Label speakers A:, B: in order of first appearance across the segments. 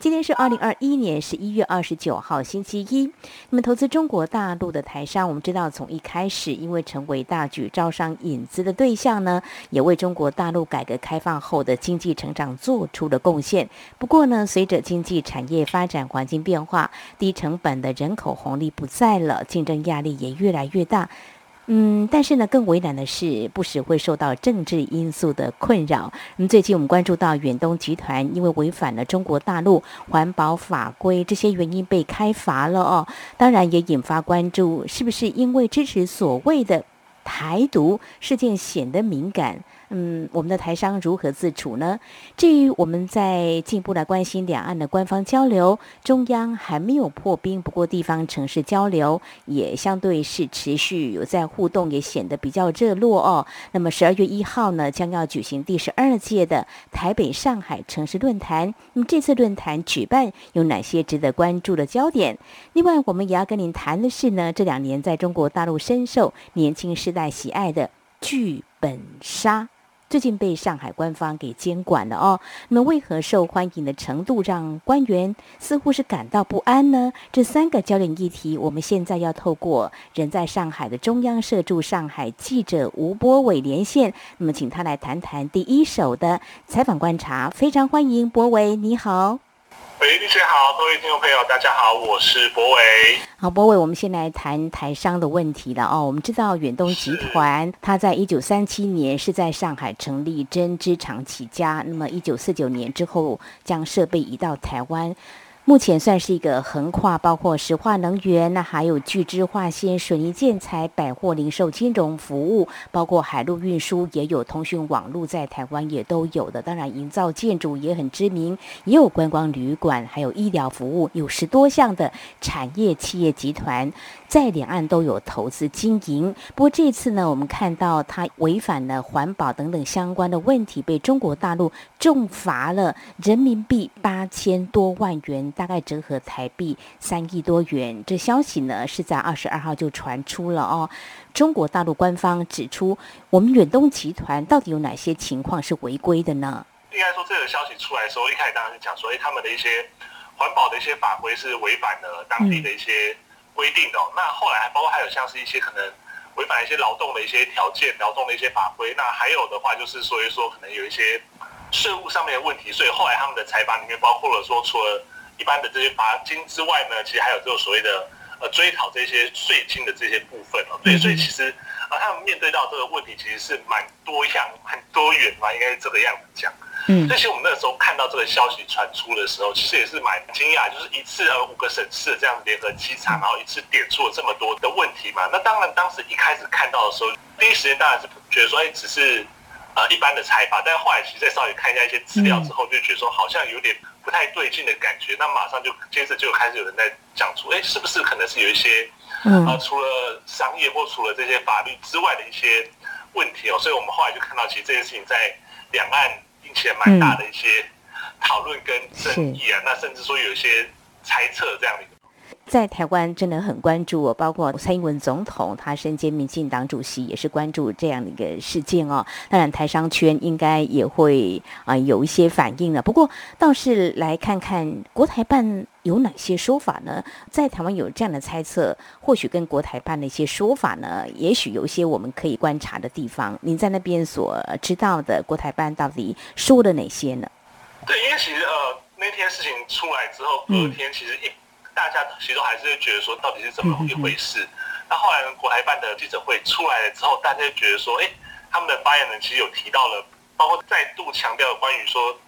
A: 今天是二零二一年十一月二十九号，星期一。那么，投资中国大陆的台商，我们知道从一开始，因为成为大举招商引资的对象呢，也为中国大陆改革开放后的经济成长做出了贡献。不过呢，随着经济产业发展环境变化，低成本的人口红利不在了，竞争压力也越来越大。嗯，但是呢，更为难的是，不时会受到政治因素的困扰。那么最近我们关注到远东集团因为违反了中国大陆环保法规这些原因被开罚了哦，当然也引发关注，是不是因为支持所谓的台独事件显得敏感？嗯，我们的台商如何自处呢？至于我们在进一步来关心两岸的官方交流，中央还没有破冰，不过地方城市交流也相对是持续有在互动，也显得比较热络哦。那么十二月一号呢，将要举行第十二届的台北上海城市论坛。那么这次论坛举办有哪些值得关注的焦点？另外，我们也要跟您谈的是呢，这两年在中国大陆深受年轻世代喜爱的剧本杀。最近被上海官方给监管了哦，那么为何受欢迎的程度让官员似乎是感到不安呢？这三个焦点议题，我们现在要透过人在上海的中央社驻上海记者吴波伟连线，那么请他来谈谈第一手的采访观察。非常欢迎博伟，你好。
B: 喂，律师好，各位听众朋友，大家好，我是博伟。
A: 好，博伟，我们先来谈台商的问题了哦。我们知道远东集团，它在一九三七年是在上海成立针织厂起家，那么一九四九年之后将设备移到台湾。目前算是一个横跨，包括石化能源，那还有聚酯化纤、水泥建材、百货零售、金融服务，包括海陆运输，也有通讯网络，在台湾也都有的。当然，营造建筑也很知名，也有观光旅馆，还有医疗服务，有十多项的产业企业集团。在两岸都有投资经营，不过这次呢，我们看到它违反了环保等等相关的问题，被中国大陆重罚了人民币八千多万元，大概折合台币三亿多元。这消息呢是在二十二号就传出了哦。中国大陆官方指出，我们远东集团到底有哪些情况是违规的呢？
B: 应该说，这个消息出来的时候，一开始当然是讲说，哎，他们的一些环保的一些法规是违反了当地的一些。规定的，那后来包括还有像是一些可能违反一些劳动的一些条件、劳动的一些法规，那还有的话就是所以说可能有一些税务上面的问题，所以后来他们的财阀里面包括了说，除了一般的这些罚金之外呢，其实还有这个所谓的呃追讨这些税金的这些部分哦。对，所以其实啊，他们面对到这个问题其实是蛮多样、很多元嘛，应该是这个样子讲。嗯，其实我们那时候看到这个消息传出的时候，其实也是蛮惊讶，就是一次呃五个省市这样联合稽查，然后一次点出了这么多的问题嘛。那当然，当时一开始看到的时候，第一时间当然是觉得说，哎，只是呃一般的猜法。但是后来其实再稍微看一下一些资料之后，就觉得说好像有点不太对劲的感觉。那马上就接着就开始有人在讲出，哎，是不是可能是有一些呃除了商业或除了这些法律之外的一些问题哦？所以我们后来就看到，其实这件事情在两岸。并且蛮大的一些讨论跟争议啊，那甚至说有一些猜测这样的。
A: 在台湾真的很关注，包括蔡英文总统，他身兼民进党主席，也是关注这样的一个事件哦。当然，台商圈应该也会啊有一些反应了。不过，倒是来看看国台办有哪些说法呢？在台湾有这样的猜测，或许跟国台办的一些说法呢，也许有一些我们可以观察的地方。您在那边所知道的国台办到底说了哪些呢？
B: 对，因为其实呃那天事情出来之后，隔天其实一。大家其实都还是觉得说，到底是怎么一回事？那后来国台办的记者会出来了之后，大家就觉得说，哎，他们的发言人其实有提到了，包括再度强调关于说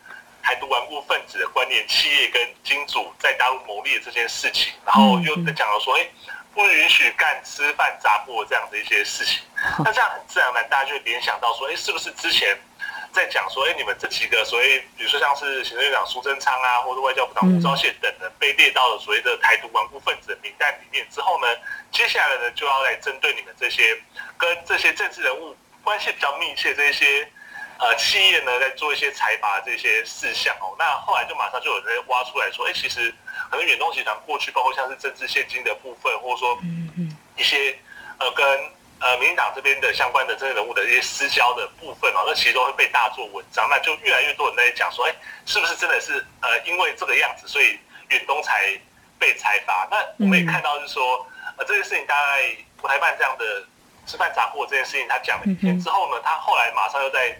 B: 台独顽固分子的观念、企业跟金主在大陆牟利的这件事情，然后又讲到说，哎，不允许干吃饭砸锅这样的一些事情。那这样很自然嘛，大家就联想到说，哎，是不是之前在讲说，哎，你们这几个所谓，比如说像是行政院长苏贞昌啊，或者外交部长吴钊燮等的，被列到了所谓的台独顽固分子的名单里面之后呢，接下来呢就要来针对你们这些跟这些政治人物关系比较密切这些呃企业呢，在做一些财阀这些事项哦。那后来就马上就有人挖出来说，哎，其实可能远东集团过去包括像是政治现金的部分，或者说一些呃跟。呃，民进党这边的相关的这些人物的一些私交的部分哦，那其实都会被大做文章，那就越来越多人在讲说，哎，是不是真的是呃，因为这个样子，所以远东才被裁罚？那我们也看到是说，呃，这件事情大概国台办这样的吃饭砸锅这件事情，他讲了一天之后呢，他后来马上又在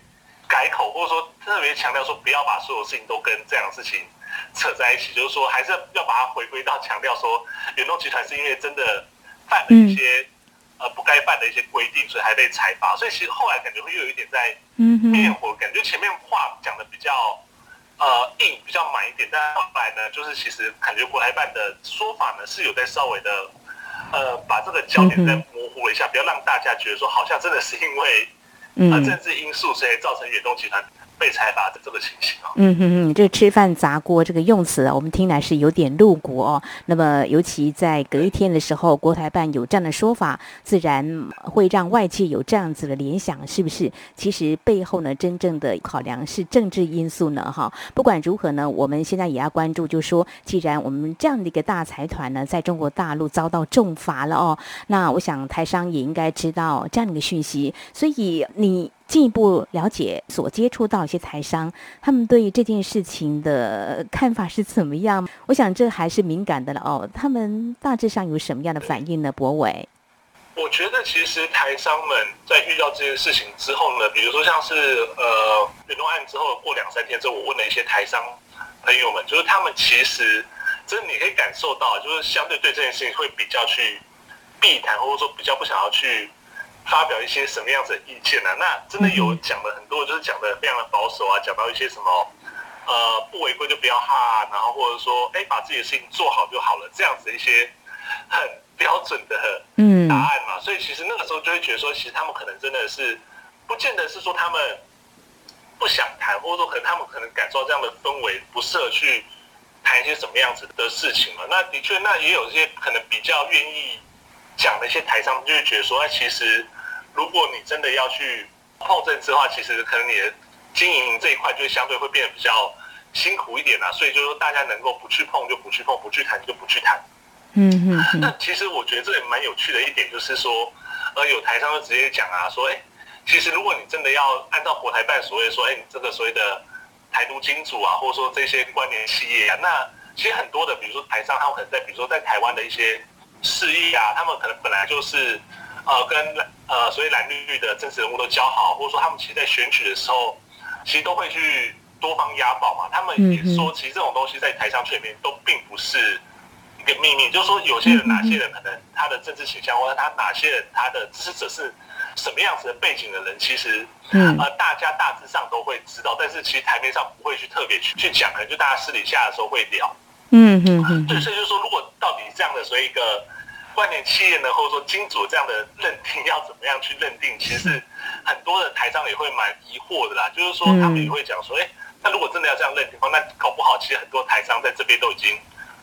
B: 改口，或者说特别强调说，不要把所有事情都跟这样的事情扯在一起，就是说还是要把它回归到强调说，远东集团是因为真的犯了一些。呃，不该办的一些规定，所以还被裁罚。所以其实后来感觉会又有一点在灭火，感觉前面话讲的比较呃硬，比较满一点。但后来呢，就是其实感觉国台办的说法呢是有在稍微的呃把这个焦点再模糊了一下，不要让大家觉得说好像真的是因为呃政治因素，所以造成远东集团。被裁罚的这个情形啊，嗯哼
A: 哼，这吃饭砸锅这个用词啊，我们听来是有点露骨哦。那么，尤其在隔一天的时候，国台办有这样的说法，自然会让外界有这样子的联想，是不是？其实背后呢，真正的考量是政治因素呢？哈，不管如何呢，我们现在也要关注，就说，既然我们这样的一个大财团呢，在中国大陆遭到重罚了哦，那我想台商也应该知道这样的一个讯息，所以你。进一步了解所接触到一些台商，他们对这件事情的看法是怎么样？我想这还是敏感的了哦。他们大致上有什么样的反应呢？博伟，
B: 我觉得其实台商们在遇到这件事情之后呢，比如说像是呃远东案之后过两三天之后，我问了一些台商朋友们，就是他们其实真的你可以感受到，就是相对对这件事情会比较去避谈，或者说比较不想要去。发表一些什么样子的意见呢？那真的有讲的很多，就是讲的非常的保守啊，讲到一些什么，呃，不违规就不要哈，然后或者说，哎，把自己的事情做好就好了，这样子一些很标准的嗯答案嘛。所以其实那个时候就会觉得说，其实他们可能真的是，不见得是说他们不想谈，或者说可能他们可能感受到这样的氛围不适合去谈一些什么样子的事情嘛。那的确，那也有一些可能比较愿意。讲的一些台商就会觉得说，哎，其实如果你真的要去碰政治的话，其实可能你的经营这一块就相对会变得比较辛苦一点啊。所以就是说，大家能够不去碰就不去碰，不去谈就不去谈。嗯嗯。那其实我觉得这也蛮有趣的一点，就是说，呃，有台商就直接讲啊，说，哎，其实如果你真的要按照国台办所谓说，哎，你这个所谓的台独金主啊，或者说这些关联企业啊，那其实很多的，比如说台商，他们可能在比如说在台湾的一些。事业啊，他们可能本来就是，呃，跟呃，所以蓝绿绿的政治人物都交好，或者说他们其实，在选举的时候，其实都会去多方押宝嘛。他们也说，其实这种东西在台商圈里面都并不是一个秘密，就是说，有些人哪些人可能他的政治倾向，或者他哪些人他的支持者是什么样子的背景的人，其实，呃，大家大致上都会知道，但是其实台面上不会去特别去去讲，可能就大家私底下的时候会聊。嗯嗯嗯。对，所以就是说，如果到底这样的，所以一个。关联企业呢，或者说金主这样的认定要怎么样去认定？其实很多的台商也会蛮疑惑的啦。就是说，他们也会讲说，哎，那如果真的要这样认定的话，那搞不好其实很多台商在这边都已经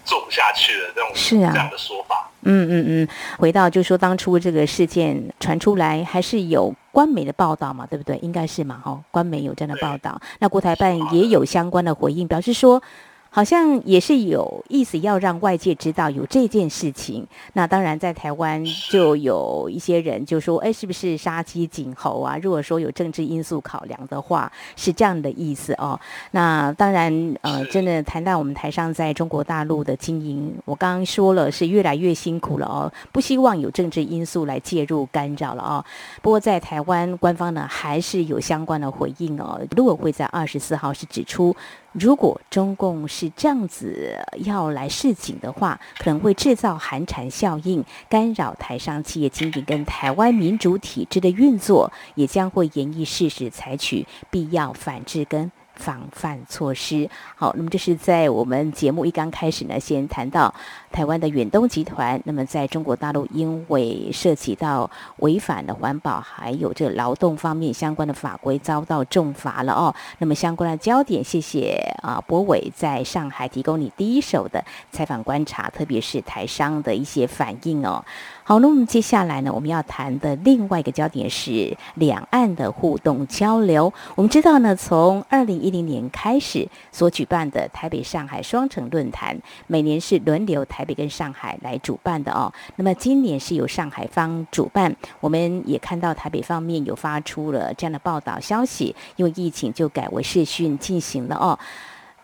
B: 做不下去了。这种是啊，这样的说法。
A: 嗯嗯嗯。回到就是说，当初这个事件传出来，还是有官媒的报道嘛，对不对？应该是嘛，哦，官媒有这样的报道。那国台办也有相关的回应，表示说。好像也是有意思，要让外界知道有这件事情。那当然，在台湾就有一些人就说：“哎，是不是杀鸡儆猴啊？”如果说有政治因素考量的话，是这样的意思哦。那当然，呃，真的谈到我们台上在中国大陆的经营，我刚刚说了是越来越辛苦了哦，不希望有政治因素来介入干扰了哦。不过在台湾官方呢，还是有相关的回应哦。如果会在二十四号是指出。如果中共是是这样子要来示警的话，可能会制造寒蝉效应，干扰台商企业经营跟台湾民主体制的运作，也将会严议事实，采取必要反制跟防范措施。好，那么这是在我们节目一刚开始呢，先谈到台湾的远东集团，那么在中国大陆因为涉及到违反了环保还有这劳动方面相关的法规，遭到重罚了哦。那么相关的焦点，谢谢啊，博伟在上海提供你第一手的采访观察，特别是台商的一些反应哦。好，那我们接下来呢，我们要谈的另外一个焦点是两岸的互动交流。我们知道呢，从二零一零年开始所举办的台北上海双城论坛，每年是轮流台北跟上海来主办的哦。那么今年是由上海方主办，我们也看到台北方面有发出了这样的报道消息，因为疫情就改为视讯进行了哦。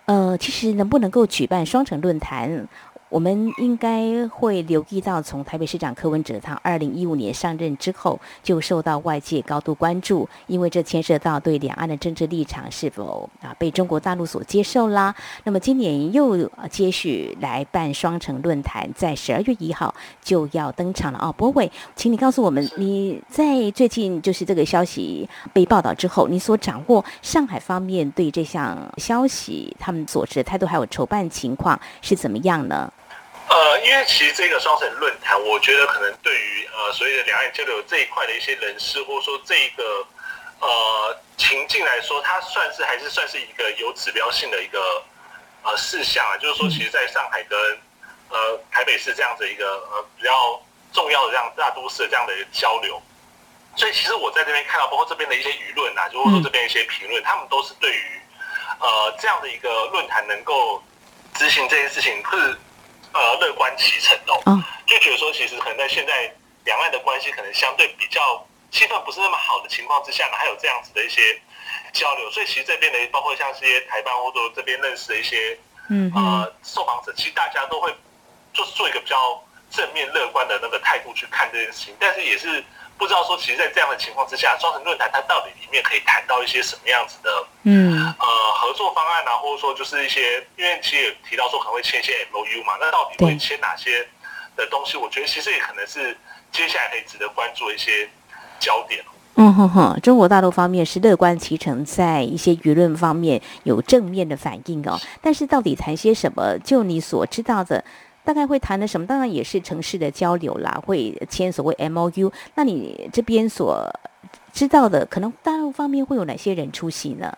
A: 呃，其实能不能够举办双城论坛？我们应该会留意到，从台北市长柯文哲他二零一五年上任之后，就受到外界高度关注，因为这牵涉到对两岸的政治立场是否啊被中国大陆所接受啦。那么今年又接续来办双城论坛，在十二月一号就要登场了哦。博伟，请你告诉我们，你在最近就是这个消息被报道之后，你所掌握上海方面对这项消息他们所持的态度还有筹办情况是怎么样呢？
B: 呃，因为其实这个双城论坛，我觉得可能对于呃所谓的两岸交流这一块的一些人士，或者说这一个呃情境来说，它算是还是算是一个有指标性的一个呃事项啊。就是说，其实在上海跟呃台北市这样子一个呃比较重要的这样大都市的这样的一个交流，所以其实我在这边看到，包括这边的一些舆论啊，就或者说这边一些评论，他们都是对于呃这样的一个论坛能够执行这件事情是。呃，乐观其成哦，就觉得说，其实可能在现在两岸的关系可能相对比较气氛不是那么好的情况之下呢，还有这样子的一些交流，所以其实这边的包括像这些台湾或者这边认识的一些嗯呃受访者，其实大家都会就是做一个比较正面乐观的那个态度去看这件事情，但是也是。不知道说，其实，在这样的情况之下，双城论坛它到底里面可以谈到一些什么样子的，嗯，呃，合作方案啊，或者说就是一些，因为其实也提到说可能会签一些 M O U 嘛，那到底会签哪些的东西？我觉得其实也可能是接下来可以值得关注的一些焦点。
A: 嗯哼哼，中国大陆方面是乐观其成，在一些舆论方面有正面的反应哦，但是到底谈些什么？就你所知道的。大概会谈的什么？当然也是城市的交流啦，会签所谓 M O U。那你这边所知道的，可能大陆方面会有哪些人出席呢？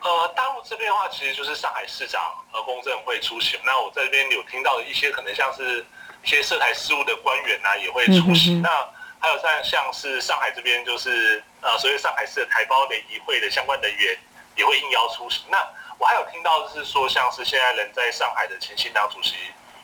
B: 呃，大陆这边的话，其实就是上海市长和公证会出席。那我在这边有听到的一些，可能像是一些涉台事务的官员呐，也会出席。那还有像像是上海这边，就是呃，所谓上海市的台胞联谊会的相关人员也会应邀出席。那我还有听到就是说，像是现在人在上海的前新党主席。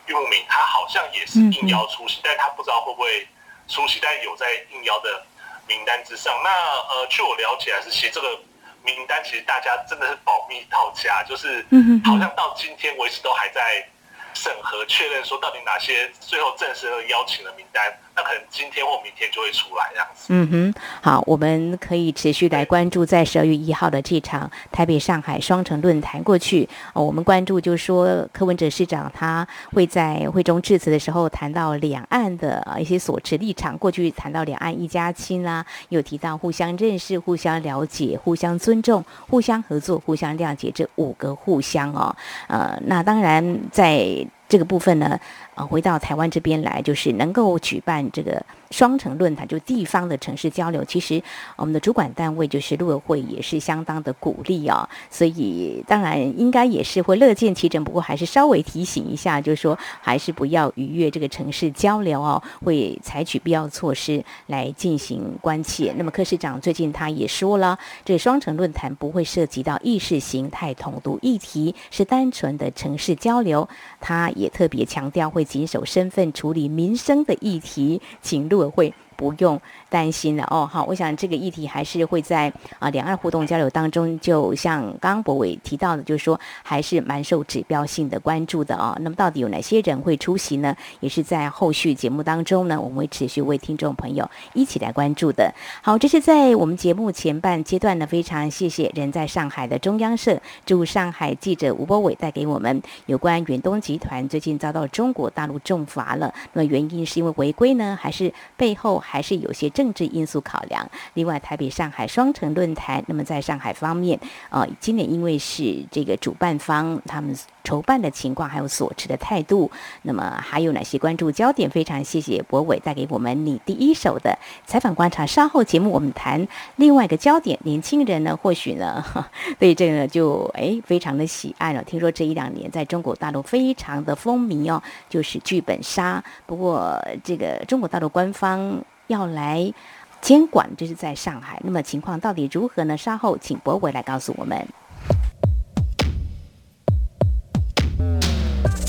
B: 玉木明他好像也是应邀出席，但他不知道会不会出席，但有在应邀的名单之上。那呃，据我了解，还是其实这个名单其实大家真的是保密到家，就是好像到今天为止都还在审核确认，说到底哪些最后正式的邀请的名单。那可能今天或明天就会出来这样子。嗯
A: 哼，好，我们可以持续来关注在十二月一号的这场台北上海双城论坛。过去，哦我们关注就是说柯文哲市长他会在会中致辞的时候谈到两岸的一些所持立场。过去谈到两岸一家亲啦，有提到互相认识、互相了解、互相尊重、互相合作、互相谅解这五个互相哦。呃，那当然在这个部分呢。啊，回到台湾这边来，就是能够举办这个。双城论坛就地方的城市交流，其实我们的主管单位就是陆委会也是相当的鼓励哦，所以当然应该也是会乐见其成。不过还是稍微提醒一下，就是说还是不要逾越这个城市交流哦，会采取必要措施来进行关切。那么柯市长最近他也说了，这双城论坛不会涉及到意识形态统独议题，是单纯的城市交流。他也特别强调会谨守身份处理民生的议题，请陆。会不用担心了哦，好，我想这个议题还是会在啊两岸互动交流当中，就像刚刚博伟提到的，就是说还是蛮受指标性的关注的哦。那么到底有哪些人会出席呢？也是在后续节目当中呢，我们会持续为听众朋友一起来关注的。好，这是在我们节目前半阶段呢，非常谢谢人在上海的中央社驻上海记者吴博伟带给我们有关远东集团最近遭到中国大陆重罚了。那么原因是因为违规呢，还是背后？还是有些政治因素考量。另外，台北、上海双城论坛，那么在上海方面，呃，今年因为是这个主办方他们。筹办的情况，还有所持的态度，那么还有哪些关注焦点？非常谢谢博伟带给我们你第一手的采访观察。稍后节目我们谈另外一个焦点，年轻人呢，或许呢 对这个就哎非常的喜爱了。听说这一两年在中国大陆非常的风靡哦，就是剧本杀。不过这个中国大陆官方要来监管，这是在上海。那么情况到底如何呢？稍后请博伟来告诉我们。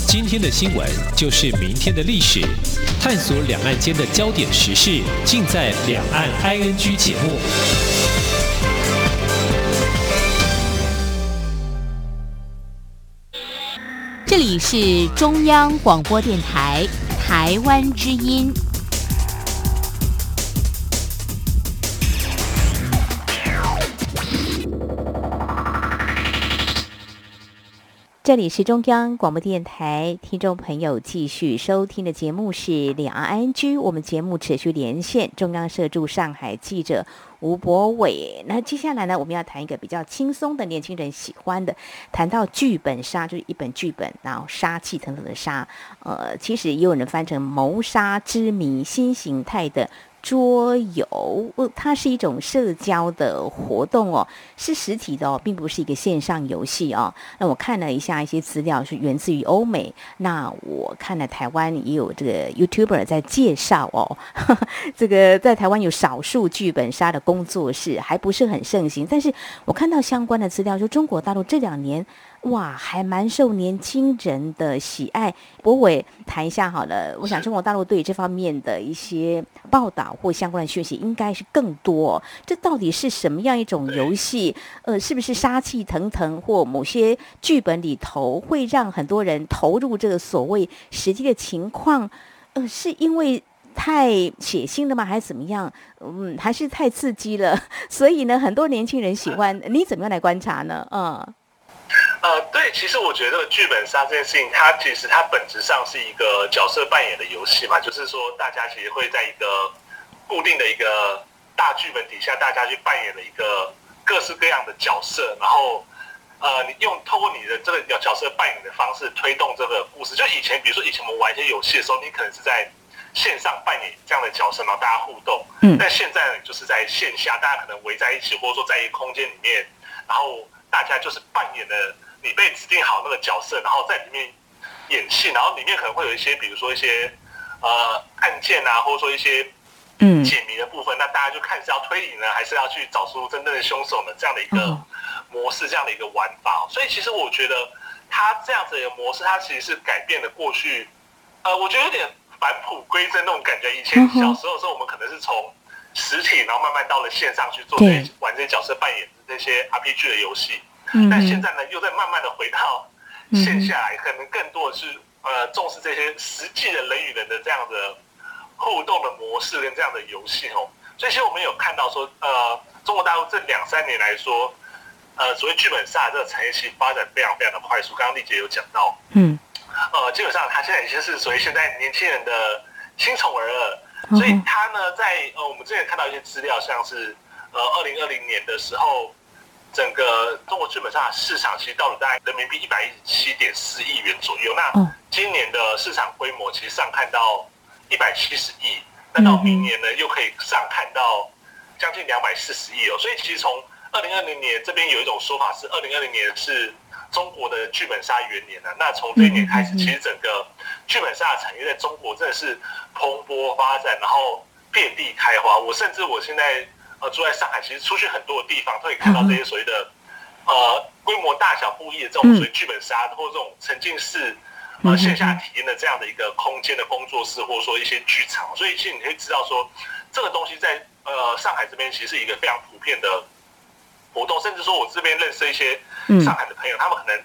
C: 今天的新闻就是明天的历史，探索两岸间的焦点时事，尽在《两岸 ING》节目。
A: 这里是中央广播电台台湾之音。这里是中央广播电台，听众朋友继续收听的节目是两岸 I N G。我们节目持续连线中央社驻上海记者吴博伟。那接下来呢，我们要谈一个比较轻松的年轻人喜欢的，谈到剧本杀，就是一本剧本，然后杀气腾腾的杀。呃，其实也有人翻成谋杀之谜，新形态的。桌游，它是一种社交的活动哦，是实体的哦，并不是一个线上游戏哦。那我看了一下一些资料，是源自于欧美。那我看了台湾也有这个 YouTuber 在介绍哦，这个在台湾有少数剧本杀的工作室，还不是很盛行。但是我看到相关的资料，说中国大陆这两年。哇，还蛮受年轻人的喜爱。博伟谈一下好了，我想中国大陆对这方面的一些报道或相关的讯息应该是更多。这到底是什么样一种游戏？呃，是不是杀气腾腾，或某些剧本里头会让很多人投入这个所谓实际的情况？呃，是因为太血腥了吗？还是怎么样？嗯，还是太刺激了？所以呢，很多年轻人喜欢。你怎么样来观察呢？嗯。
B: 其实我觉得剧本杀这件事情，它其实它本质上是一个角色扮演的游戏嘛，就是说大家其实会在一个固定的一个大剧本底下，大家去扮演了一个各式各样的角色，然后呃，你用透过你的这个角色扮演的方式推动这个故事。就以前，比如说以前我们玩一些游戏的时候，你可能是在线上扮演这样的角色，然后大家互动。嗯。但现在就是在线下，大家可能围在一起，或者说在一个空间里面，然后大家就是扮演的。你被指定好那个角色，然后在里面演戏，然后里面可能会有一些，比如说一些呃案件啊，或者说一些嗯解谜的部分，那大家就看是要推理呢，还是要去找出真正的凶手呢？这样的一个模式，这样的一个玩法。所以其实我觉得它这样子的模式，它其实是改变了过去，呃，我觉得有点返璞归真那种感觉。以前小时候的时候，我们可能是从实体，然后慢慢到了线上去做这些玩这些角色扮演这些 RPG 的游戏。但现在呢，又在慢慢的回到线下来，可能更多的是呃重视这些实际的人与人的这样的互动的模式跟这样的游戏哦。所以其实我们有看到说，呃，中国大陆这两三年来说，呃，所谓剧本杀这个产业其实发展非常非常的快速。刚刚丽姐有讲到，嗯，呃，基本上它现在已经是属于现在年轻人的新宠儿了。所以它呢，在呃，我们之前看到一些资料，像是呃，二零二零年的时候。整个中国剧本杀市场其实到了大概人民币一百一十七点四亿元左右。那今年的市场规模其实上看到一百七十亿，那到明年呢又可以上看到将近两百四十亿哦。所以其实从二零二零年这边有一种说法是，二零二零年是中国的剧本杀元年了。那从这一年开始，其实整个剧本杀的产业在中国真的是蓬勃发展，然后遍地开花。我甚至我现在。呃，住在上海，其实出去很多的地方，都可以看到这些所谓的呃规模大小不一的这种所谓剧本杀，或者这种沉浸式呃线下体验的这样的一个空间的工作室，或者说一些剧场。所以其实你可以知道说，这个东西在呃上海这边其实是一个非常普遍的活动，甚至说我这边认识一些上海的朋友，他们可能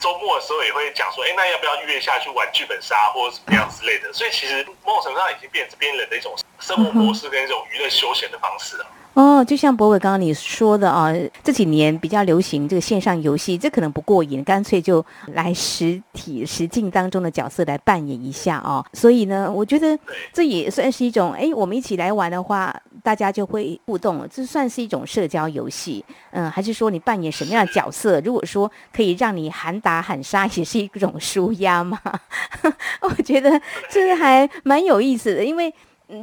B: 周末的时候也会讲说，哎，那要不要约下去玩剧本杀或者怎么样之类的。所以其实某种程度上已经变成这边人的一种生活模式跟一种娱乐休闲的方式了。
A: 哦，就像博伟刚刚你说的啊，这几年比较流行这个线上游戏，这可能不过瘾，干脆就来实体实境当中的角色来扮演一下哦。所以呢，我觉得这也算是一种，哎，我们一起来玩的话，大家就会互动，这算是一种社交游戏。嗯，还是说你扮演什么样的角色？如果说可以让你喊打喊杀，也是一种舒压嘛？我觉得这还蛮有意思的，因为。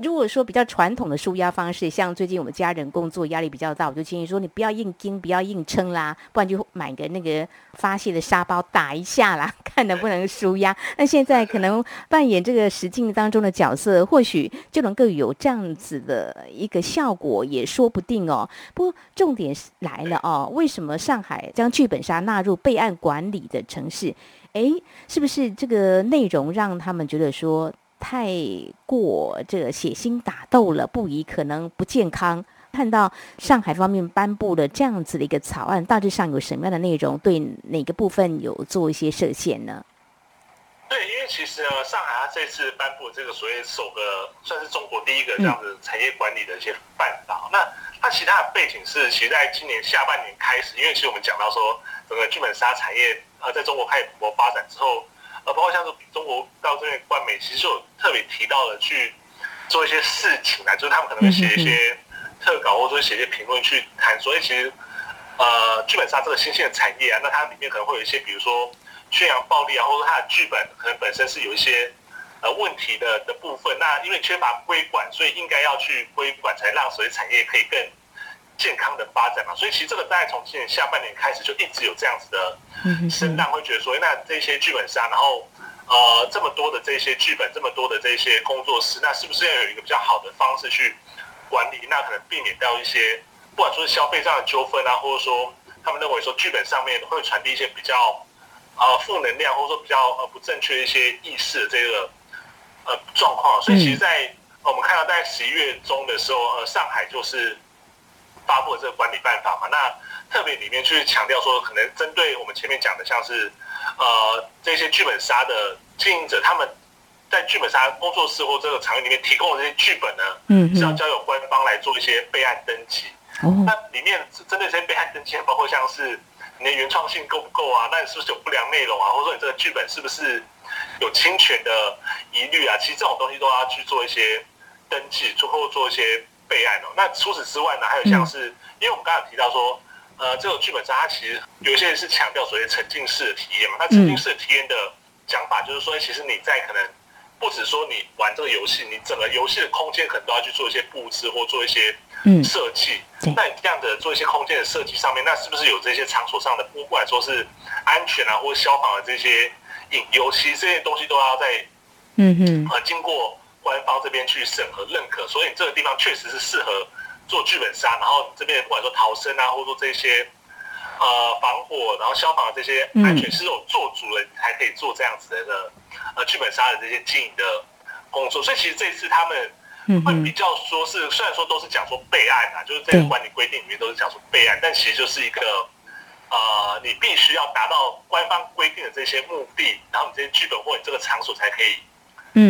A: 如果说比较传统的舒压方式，像最近我们家人工作压力比较大，我就建议说你不要硬盯，不要硬撑啦，不然就买个那个发泄的沙包打一下啦，看能不能舒压。那现在可能扮演这个实境当中的角色，或许就能够有这样子的一个效果，也说不定哦。不过重点来了哦，为什么上海将剧本杀纳入备案管理的城市？诶，是不是这个内容让他们觉得说？太过这个血腥打斗了，不宜可能不健康。看到上海方面颁布了这样子的一个草案，大致上有什么样的内容？对哪个部分有做一些设限呢？
B: 对，因为其实呢，上海它这次颁布这个所谓首个算是中国第一个这样子产业管理的一些办法。那它其他的背景是，其实在今年下半年开始，因为其实我们讲到说，整个剧本杀产业呃在中国开始蓬勃发展之后。呃，包括像是中国到这边官媒，其实就有特别提到了去做一些事情啊，就是他们可能会写一些特稿，或者说写一些评论去谈。所以其实，呃，剧本杀这个新兴的产业啊，那它里面可能会有一些，比如说宣扬暴力啊，或者说它的剧本可能本身是有一些呃问题的的部分。那因为缺乏规管，所以应该要去规管，才让所谓产业可以更。健康的发展嘛，所以其实这个大概从今年下半年开始就一直有这样子的声浪，会觉得说，那这些剧本杀，然后呃这么多的这些剧本，这么多的这些工作室，那是不是要有一个比较好的方式去管理？那可能避免掉一些不管说是消费上的纠纷啊，或者说他们认为说剧本上面会传递一些比较呃负能量，或者说比较呃不正确一些意识的这个呃状况。所以其实，在我们看到在十一月中的时候，呃上海就是。发布的这个管理办法嘛，那特别里面去强调说，可能针对我们前面讲的，像是呃这些剧本杀的经营者，他们在剧本杀工作室或这个场域里面提供的这些剧本呢，嗯，是要交由官方来做一些备案登记。哦，那里面针对这些备案登记，包括像是你的原创性够不够啊？那你是不是有不良内容啊？或者说你这个剧本是不是有侵权的疑虑啊？其实这种东西都要去做一些登记，最后做一些。备案哦，那除此之外呢，还有像是，因为我们刚才提到说，呃，这个剧本杀它其实有些人是强调所谓沉浸式的体验嘛。那沉浸式的体验的讲法就是说，其实你在可能不止说你玩这个游戏，你整个游戏的空间可能都要去做一些布置或做一些设计。那你这样的做一些空间的设计上面，那是不是有这些场所上的，不管说是安全啊，或者消防的这些引游戏这些东西都要在，嗯嗯，呃，经过。官方这边去审核认可，所以这个地方确实是适合做剧本杀。然后这边不管说逃生啊，或者说这些呃防火，然后消防的这些安全是有做足了，才可以做这样子的呃剧本杀的这些经营的工作。所以其实这次他们会比较说是，虽然说都是讲说备案啊，就是这个管理规定里面都是讲说备案，但其实就是一个呃，你必须要达到官方规定的这些目的，然后你这些剧本或你这个场所才可以。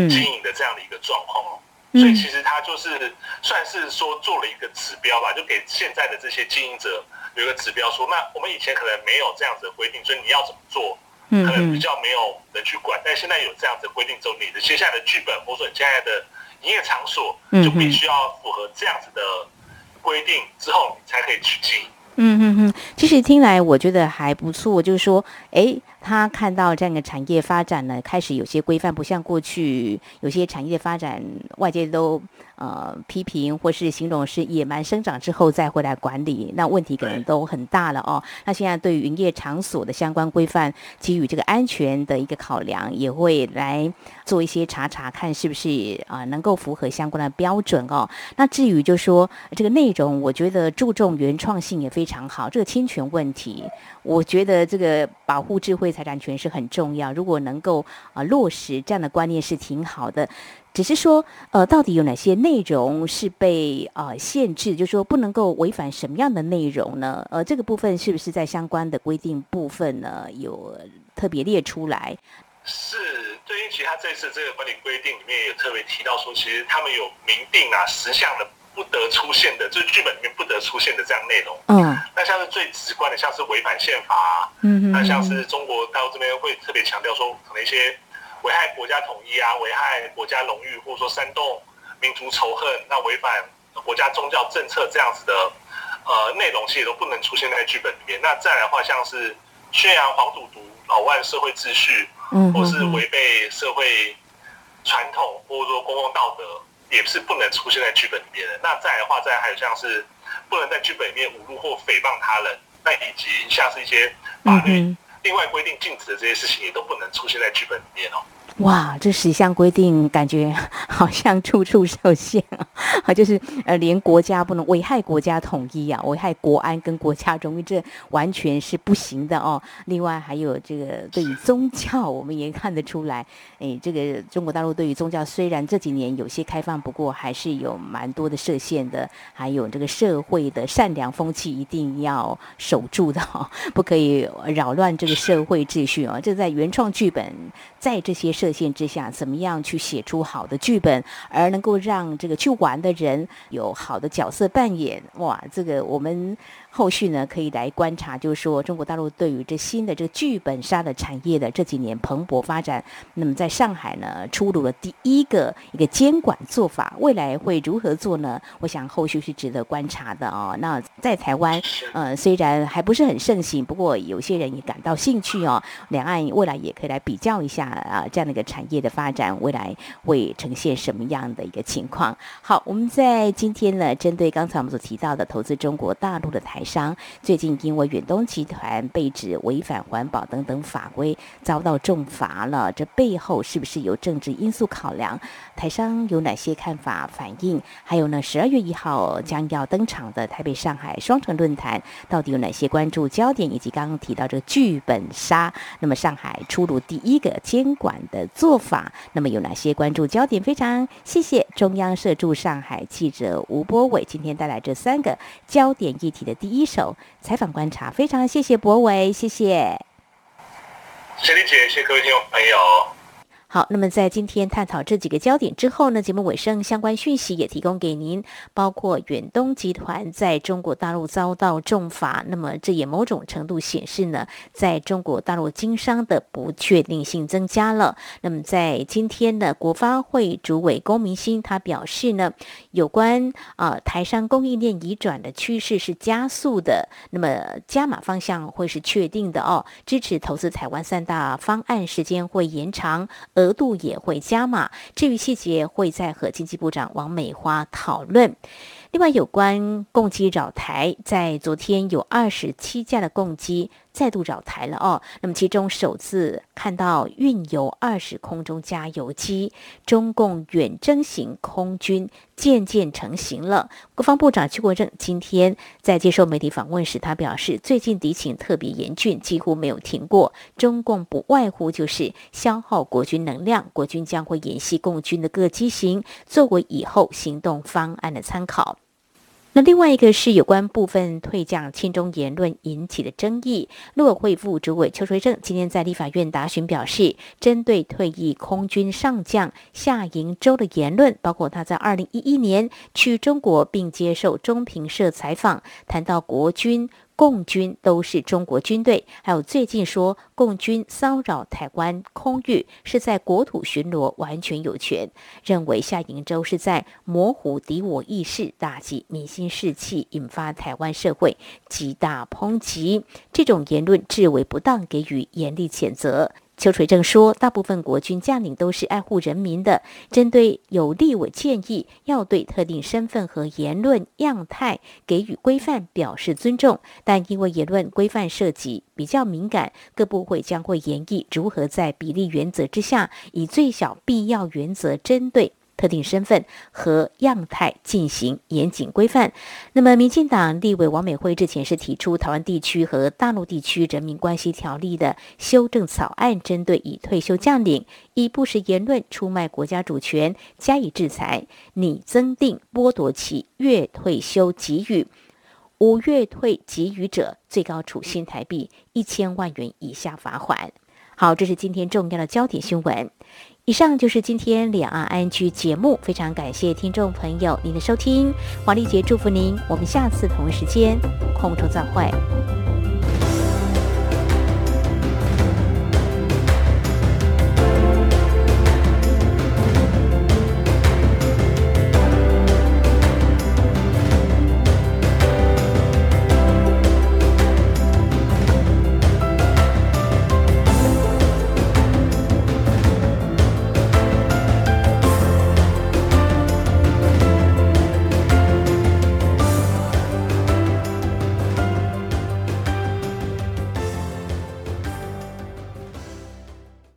B: 经营的这样的一个状况哦，所以其实他就是算是说做了一个指标吧，就给现在的这些经营者有一个指标，说那我们以前可能没有这样子的规定，所以你要怎么做，可能比较没有人去管，但现在有这样子的规定之后，你的接下来的剧本或者说你现在的营业场所，就必须要符合这样子的规定之后，你才可以去经营。
A: 嗯嗯嗯，其实听来我觉得还不错，就是说，哎。他看到这样的产业发展呢，开始有些规范，不像过去有些产业发展，外界都呃批评或是形容是野蛮生长之后再回来管理，那问题可能都很大了哦。那现在对于营业场所的相关规范，基于这个安全的一个考量，也会来做一些查查看是不是啊能够符合相关的标准哦。那至于就说这个内容，我觉得注重原创性也非常好。这个侵权问题，我觉得这个保护智慧。财产权是很重要，如果能够啊落实这样的观念是挺好的。只是说，呃，到底有哪些内容是被啊限制？就是说不能够违反什么样的内容呢？呃，这个部分是不是在相关的规定部分呢有特别列出来？
B: 是，对于其他这次这个管理规定里面也特别提到说，其实他们有明定啊十项的不得出现的，就是剧本里面不得出现的这样内容。
A: 嗯，
B: 那像是最直观的，像是违反宪法，
A: 嗯
B: 那像是中国大陆这边会特别强调说，可能一些危害国家统一啊、危害国家荣誉，或者说煽动民族仇恨，那违反国家宗教政策这样子的呃内容，其实都不能出现在剧本里面。那再来的话，像是宣扬黄赌毒、扰乱社会秩序，
A: 嗯
B: 或是违背社会传统，或者说公共道德，也是不能出现在剧本里面的。那再来的话，再来还有像是不能在剧本里面侮辱或诽谤他人，那以及像是一些法律
A: 嗯
B: 另外规定禁止的这些事情，也都不能出现在剧本里面哦。
A: 哇，这十项规定感觉好像处处受限啊！就是呃，连国家不能危害国家统一啊，危害国安跟国家荣誉，这完全是不行的哦。另外还有这个对于宗教，我们也看得出来，哎，这个中国大陆对于宗教虽然这几年有些开放，不过还是有蛮多的设限的，还有这个社会的善良风气一定要守住的哦，不可以扰乱这个社会秩序哦。这在原创剧本在这些设限之下，怎么样去写出好的剧本，而能够让这个去玩的人有好的角色扮演？哇，这个我们后续呢可以来观察，就是说中国大陆对于这新的这个剧本杀的产业的这几年蓬勃发展，那么在上海呢出炉了第一个一个监管做法，未来会如何做呢？我想后续是值得观察的哦。那在台湾，呃，虽然还不是。很盛行，不过有些人也感到兴趣哦。两岸未来也可以来比较一下啊，这样的一个产业的发展，未来会呈现什么样的一个情况？好，我们在今天呢，针对刚才我们所提到的投资中国大陆的台商，最近因为远东集团被指违反环保等等法规，遭到重罚了，这背后是不是有政治因素考量？台商有哪些看法反应？还有呢，十二月一号将要登场的台北上海双城论坛，到底有哪些关注焦点？以及刚刚提到这个剧本杀，那么上海出炉第一个监管的做法，那么有哪些关注焦点？非常谢谢中央社驻上海记者吴波伟今天带来这三个焦点议题的第一一手采访观察，非常谢谢博伟，谢谢。
B: 谢丽姐，谢谢各位听众朋友。
A: 好，那么在今天探讨这几个焦点之后呢，节目尾声相关讯息也提供给您，包括远东集团在中国大陆遭到重罚，那么这也某种程度显示呢，在中国大陆经商的不确定性增加了。那么在今天呢，国发会主委龚明鑫他表示呢，有关啊、台商供应链移转的趋势是加速的，那么加码方向会是确定的哦，支持投资台湾三大方案时间会延长。额度也会加码，至于细节会再和经济部长王美花讨论。另外，有关共机扰台，在昨天有二十七架的共机再度扰台了哦。那么其中首次看到运油二十空中加油机，中共远征型空军渐渐成型了。国防部长邱国正今天在接受媒体访问时，他表示，最近敌情特别严峻，几乎没有停过。中共不外乎就是消耗国军能量，国军将会演习共军的各机型，作为以后行动方案的参考。那另外一个是有关部分退将亲中言论引起的争议。陆委会副主委邱垂正今天在立法院答询表示，针对退役空军上将夏营洲的言论，包括他在二零一一年去中国并接受中评社采访，谈到国军。共军都是中国军队，还有最近说共军骚扰台湾空域是在国土巡逻，完全有权。认为夏营洲是在模糊敌我意识，打击民心士气，引发台湾社会极大抨击。这种言论至为不当，给予严厉谴责。邱垂正说，大部分国军将领都是爱护人民的。针对有利，我建议要对特定身份和言论样态给予规范，表示尊重，但因为言论规范涉及比较敏感，各部会将会研议如何在比例原则之下，以最小必要原则针对。特定身份和样态进行严谨规范。那么，民进党立委王美惠之前是提出台湾地区和大陆地区人民关系条例的修正草案，针对已退休将领以不实言论出卖国家主权加以制裁，拟增订剥夺其月退休给予。无月退给予者，最高处新台币一千万元以下罚款。好，这是今天重要的焦点新闻。以上就是今天两岸安居节目，非常感谢听众朋友您的收听，黄丽杰祝福您，我们下次同一时间空中再会。